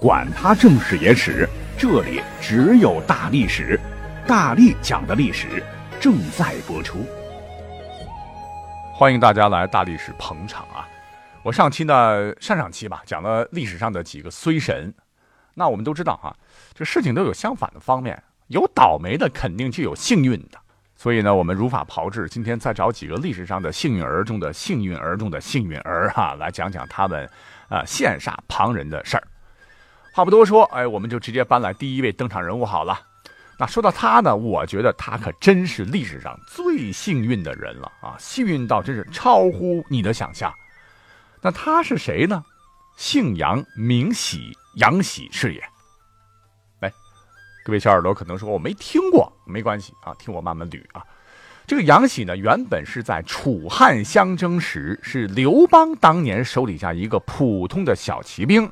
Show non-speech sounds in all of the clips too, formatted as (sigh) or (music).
管他正史野史。这里只有大历史，大力讲的历史正在播出。欢迎大家来大历史捧场啊！我上期呢，上上期吧，讲了历史上的几个衰神。那我们都知道哈，这事情都有相反的方面，有倒霉的，肯定就有幸运的。所以呢，我们如法炮制，今天再找几个历史上的幸运儿中的幸运儿中的幸运儿哈，来讲讲他们啊羡煞旁人的事儿。话不多说，哎，我们就直接搬来第一位登场人物好了。那说到他呢，我觉得他可真是历史上最幸运的人了啊！幸运到真是超乎你的想象。那他是谁呢？姓杨，名喜，杨喜是也。来，各位小耳朵可能说我没听过，没关系啊，听我慢慢捋啊。这个杨喜呢，原本是在楚汉相争时，是刘邦当年手底下一个普通的小骑兵。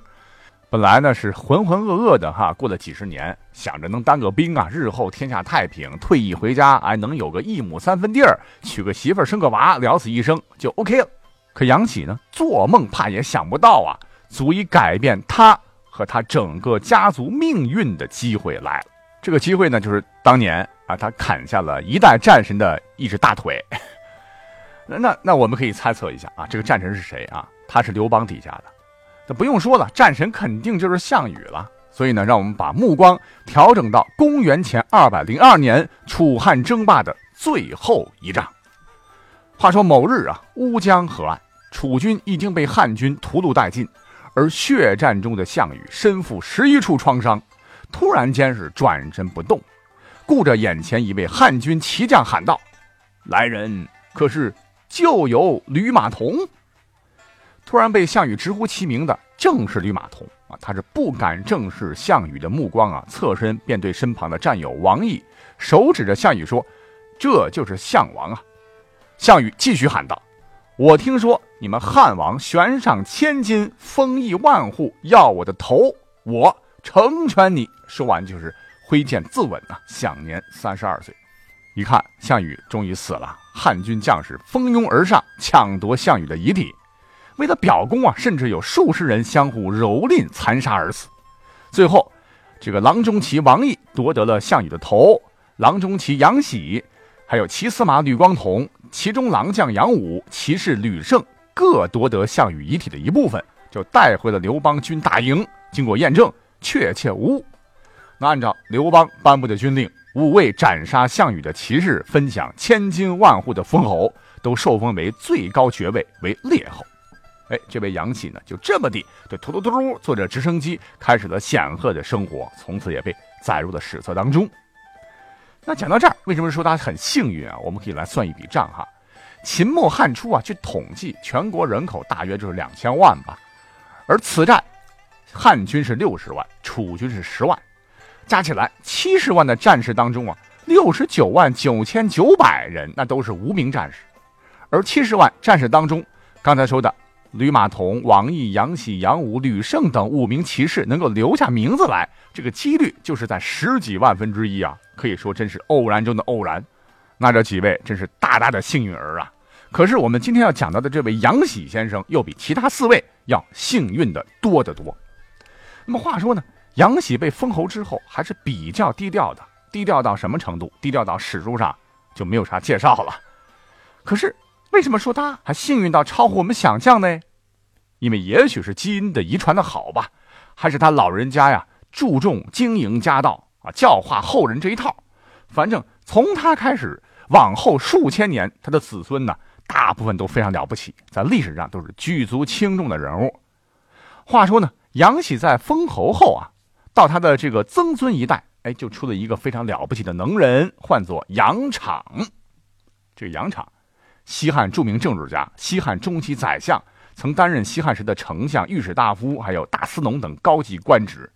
本来呢是浑浑噩噩的哈，过了几十年，想着能当个兵啊，日后天下太平，退役回家，哎，能有个一亩三分地儿，娶个媳妇儿，生个娃，了此一生就 OK 了。可杨喜呢，做梦怕也想不到啊，足以改变他和他整个家族命运的机会来了。这个机会呢，就是当年啊，他砍下了一代战神的一只大腿。那 (laughs) 那那，我们可以猜测一下啊，这个战神是谁啊？他是刘邦底下的。这不用说了，战神肯定就是项羽了。所以呢，让我们把目光调整到公元前二百零二年楚汉争霸的最后一仗。话说某日啊，乌江河岸，楚军已经被汉军屠戮殆尽，而血战中的项羽身负十一处创伤，突然间是转身不动，顾着眼前一位汉军骑将喊道：“来人，可是旧友吕马童？”突然被项羽直呼其名的正是吕马童啊！他是不敢正视项羽的目光啊，侧身便对身旁的战友王毅手指着项羽说：“这就是项王啊！”项羽继续喊道：“我听说你们汉王悬赏千金，封邑万户，要我的头，我成全你。”说完就是挥剑自刎啊，享年三十二岁。一看项羽终于死了，汉军将士蜂拥而上，抢夺项羽的遗体。为了表功啊，甚至有数十人相互蹂躏、残杀而死。最后，这个郎中骑王毅夺得了项羽的头，郎中骑杨喜，还有骑司马吕光统、骑中郎将杨武、骑士吕胜各夺得项羽遗体的一部分，就带回了刘邦军大营。经过验证，确切无误。那按照刘邦颁布的军令，五位斩杀项羽的骑士分享千金万户的封侯，都受封为最高爵位，为列侯。哎，这位杨喜呢，就这么地，就突突突突坐着直升机，开始了显赫的生活，从此也被载入了史册当中。那讲到这儿，为什么说他很幸运啊？我们可以来算一笔账哈。秦末汉初啊，据统计，全国人口大约就是两千万吧。而此战，汉军是六十万，楚军是十万，加起来七十万的战士当中啊，六十九万九千九百人那都是无名战士，而七十万战士当中，刚才说的。吕马童、王毅、杨喜、杨武、吕胜等五名骑士能够留下名字来，这个几率就是在十几万分之一啊！可以说真是偶然中的偶然。那这几位真是大大的幸运儿啊！可是我们今天要讲到的这位杨喜先生，又比其他四位要幸运的多得多。那么话说呢，杨喜被封侯之后还是比较低调的，低调到什么程度？低调到史书上就没有啥介绍了。可是。为什么说他还幸运到超乎我们想象呢？因为也许是基因的遗传的好吧，还是他老人家呀注重经营家道啊，教化后人这一套。反正从他开始，往后数千年，他的子孙呢，大部分都非常了不起，在历史上都是举足轻重的人物。话说呢，杨喜在封侯后啊，到他的这个曾孙一代，哎，就出了一个非常了不起的能人，唤作杨敞。这个杨敞。西汉著名政治家，西汉中期宰相，曾担任西汉时的丞相、御史大夫，还有大司农等高级官职。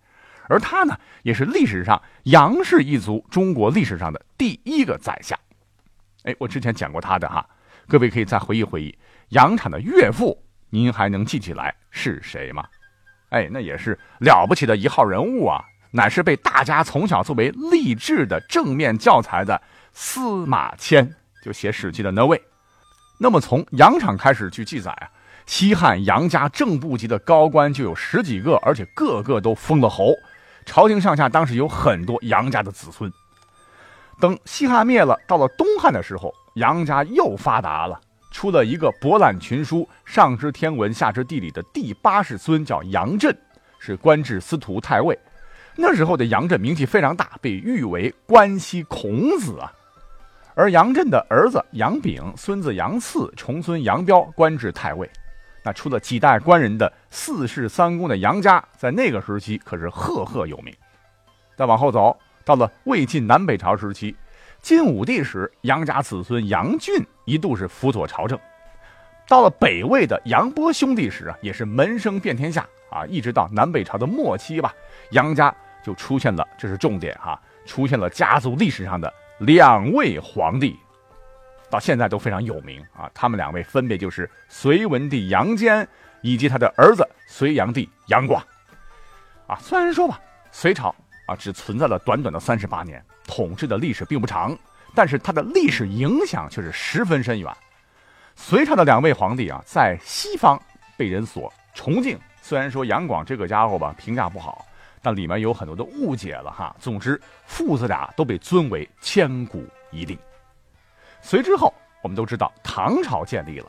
而他呢，也是历史上杨氏一族中国历史上的第一个宰相。哎，我之前讲过他的哈，各位可以再回忆回忆，杨产的岳父，您还能记起来是谁吗？哎，那也是了不起的一号人物啊，乃是被大家从小作为励志的正面教材的司马迁，就写《史记》的那位。那么从杨敞开始去记载啊。西汉杨家正部级的高官就有十几个，而且个个都封了侯。朝廷上下当时有很多杨家的子孙。等西汉灭了，到了东汉的时候，杨家又发达了，出了一个博览群书、上知天文、下知地理的第八世孙，叫杨震，是官至司徒太尉。那时候的杨震名气非常大，被誉为关西孔子啊。而杨震的儿子杨炳、孙子杨嗣、重孙杨彪官至太尉。那出了几代官人的四世三公的杨家，在那个时期可是赫赫有名。再往后走，到了魏晋南北朝时期，晋武帝时，杨家子孙杨俊一度是辅佐朝政。到了北魏的杨波兄弟时啊，也是门生遍天下啊。一直到南北朝的末期吧，杨家就出现了，这是重点哈，出现了家族历史上的两位皇帝。到现在都非常有名啊！他们两位分别就是隋文帝杨坚以及他的儿子隋炀帝杨广。啊，虽然说吧，隋朝啊只存在了短短的三十八年，统治的历史并不长，但是它的历史影响却是十分深远。隋朝的两位皇帝啊，在西方被人所崇敬。虽然说杨广这个家伙吧评价不好，但里面有很多的误解了哈。总之，父子俩都被尊为千古一帝。随之后，我们都知道唐朝建立了。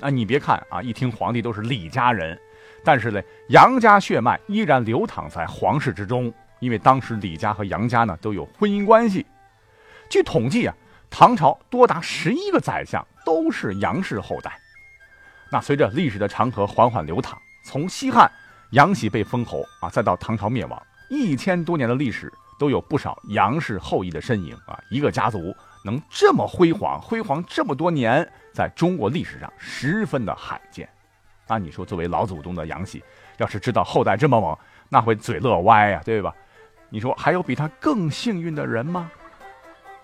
啊，你别看啊，一听皇帝都是李家人，但是呢，杨家血脉依然流淌在皇室之中。因为当时李家和杨家呢都有婚姻关系。据统计啊，唐朝多达十一个宰相都是杨氏后代。那随着历史的长河缓缓流淌，从西汉杨喜被封侯啊，再到唐朝灭亡，一千多年的历史都有不少杨氏后裔的身影啊，一个家族。能这么辉煌，辉煌这么多年，在中国历史上十分的罕见。那你说，作为老祖宗的杨喜，要是知道后代这么猛，那会嘴乐歪呀，对吧？你说还有比他更幸运的人吗？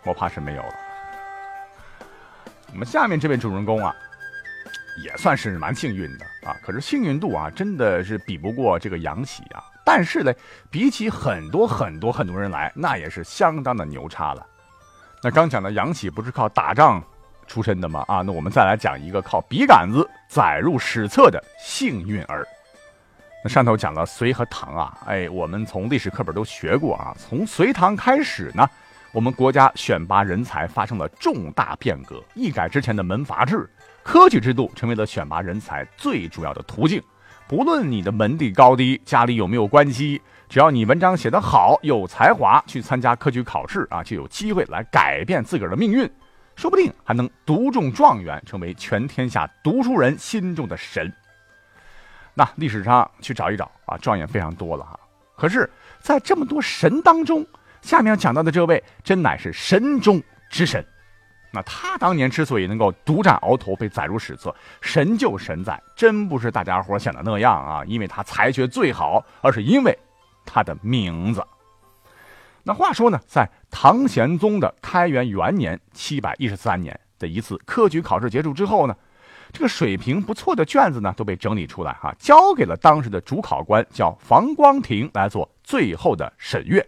我怕是没有了。我们下面这位主人公啊，也算是蛮幸运的啊，可是幸运度啊，真的是比不过这个杨喜啊。但是呢，比起很多很多很多人来，那也是相当的牛叉了。那刚讲的杨起不是靠打仗出身的吗？啊，那我们再来讲一个靠笔杆子载入史册的幸运儿。那上头讲了隋和唐啊，哎，我们从历史课本都学过啊。从隋唐开始呢，我们国家选拔人才发生了重大变革，一改之前的门阀制，科举制度成为了选拔人才最主要的途径。不论你的门第高低，家里有没有关系。只要你文章写得好，有才华，去参加科举考试啊，就有机会来改变自个儿的命运，说不定还能读中状元，成为全天下读书人心中的神。那历史上去找一找啊，状元非常多了哈。可是，在这么多神当中，下面要讲到的这位，真乃是神中之神。那他当年之所以能够独占鳌头，被载入史册，神就神在，真不是大家伙想的那样啊，因为他才学最好，而是因为。他的名字。那话说呢，在唐玄宗的开元元年（七百一十三年）的一次科举考试结束之后呢，这个水平不错的卷子呢都被整理出来哈，交给了当时的主考官，叫房光庭来做最后的审阅。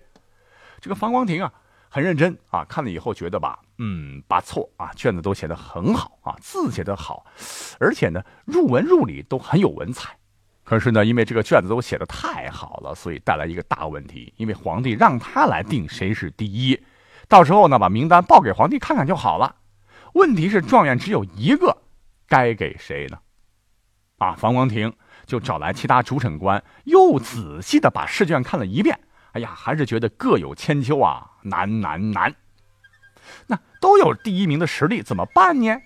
这个房光庭啊，很认真啊，看了以后觉得吧，嗯，不错啊，卷子都写得很好啊，字写得好，而且呢，入文入理都很有文采。可是呢，因为这个卷子都写的太好了，所以带来一个大问题。因为皇帝让他来定谁是第一，到时候呢，把名单报给皇帝看看就好了。问题是状元只有一个，该给谁呢？啊，房光庭就找来其他主审官，又仔细的把试卷看了一遍。哎呀，还是觉得各有千秋啊，难难难。那都有第一名的实力，怎么办呢？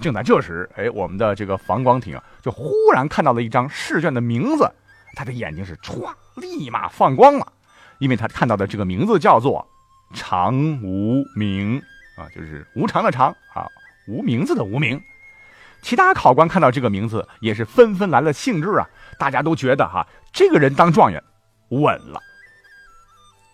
正在这时，哎，我们的这个房光庭啊，就忽然看到了一张试卷的名字，他的眼睛是歘，立马放光了，因为他看到的这个名字叫做“常无名”，啊，就是无常的常啊，无名字的无名。其他考官看到这个名字，也是纷纷来了兴致啊，大家都觉得哈，这个人当状元稳了。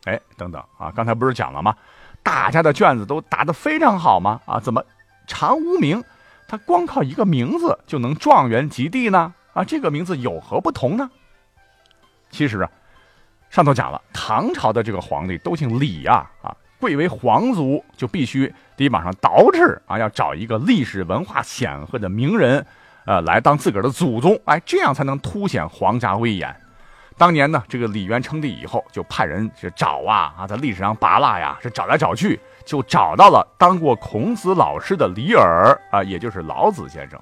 哎，等等啊，刚才不是讲了吗？大家的卷子都答得非常好吗？啊，怎么常无名，他光靠一个名字就能状元及第呢？啊，这个名字有何不同呢？其实啊，上头讲了，唐朝的这个皇帝都姓李呀，啊，贵为皇族就必须得往上倒饬啊，要找一个历史文化显赫的名人，呃，来当自个儿的祖宗，哎，这样才能凸显皇家威严。当年呢，这个李渊称帝以后，就派人去找啊啊，在历史上扒拉呀，是找来找去，就找到了当过孔子老师的李耳啊，也就是老子先生。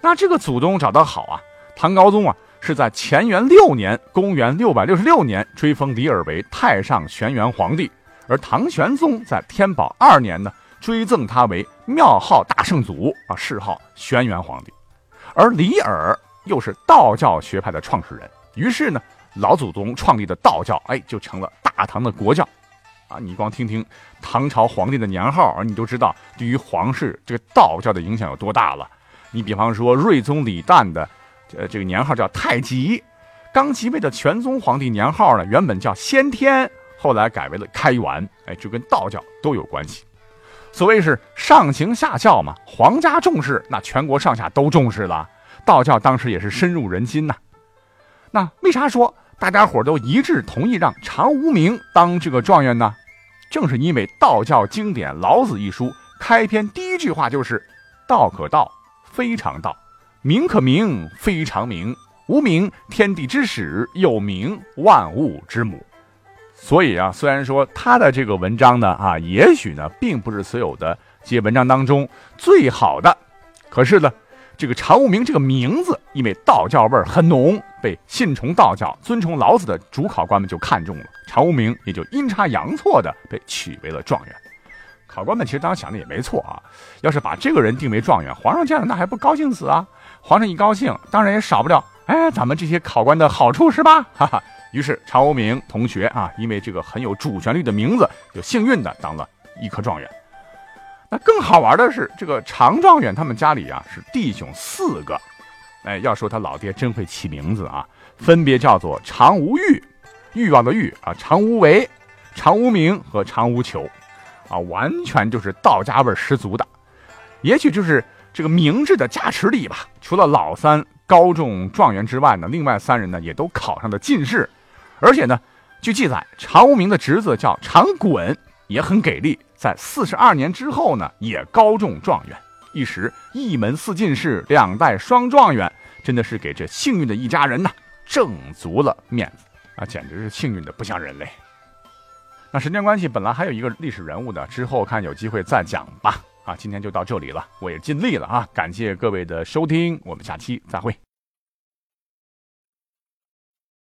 那这个祖宗找得好啊，唐高宗啊是在乾元六年（公元666年）追封李耳为太上玄元皇帝，而唐玄宗在天宝二年呢追赠他为庙号大圣祖啊，谥号玄元皇帝。而李耳又是道教学派的创始人。于是呢，老祖宗创立的道教，哎，就成了大唐的国教，啊，你光听听唐朝皇帝的年号，你就知道对于皇室这个道教的影响有多大了。你比方说，睿宗李旦的，呃，这个年号叫太极；刚即位的全宗皇帝年号呢，原本叫先天，后来改为了开元，哎，就跟道教都有关系。所谓是上行下效嘛，皇家重视，那全国上下都重视了。道教当时也是深入人心呐。那为啥说大家伙都一致同意让常无名当这个状元呢？正是因为道教经典《老子》一书开篇第一句话就是“道可道，非常道；名可名，非常名。无名，天地之始；有名，万物之母。”所以啊，虽然说他的这个文章呢，啊，也许呢，并不是所有的这些文章当中最好的，可是呢。这个常无名这个名字，因为道教味儿很浓，被信崇道教、尊崇老子的主考官们就看中了。常无名也就阴差阳错的被取为了状元。考官们其实当时想的也没错啊，要是把这个人定为状元，皇上见了那还不高兴死啊？皇上一高兴，当然也少不了哎咱们这些考官的好处是吧？(laughs) 哈哈。于是常无名同学啊，因为这个很有主旋律的名字，就幸运的当了一科状元。那更好玩的是，这个常状元他们家里啊是弟兄四个，哎，要说他老爹真会起名字啊，分别叫做常无欲，欲望的欲啊，常无为，常无名和常无求，啊，完全就是道家味十足的。也许就是这个明智的加持力吧。除了老三高中状元之外呢，另外三人呢也都考上了进士，而且呢，据记载，常无名的侄子叫常衮，也很给力。在四十二年之后呢，也高中状元，一时一门四进士，两代双状元，真的是给这幸运的一家人呐挣足了面子啊，简直是幸运的不像人类。那时间关系，本来还有一个历史人物的，之后看有机会再讲吧。啊，今天就到这里了，我也尽力了啊，感谢各位的收听，我们下期再会。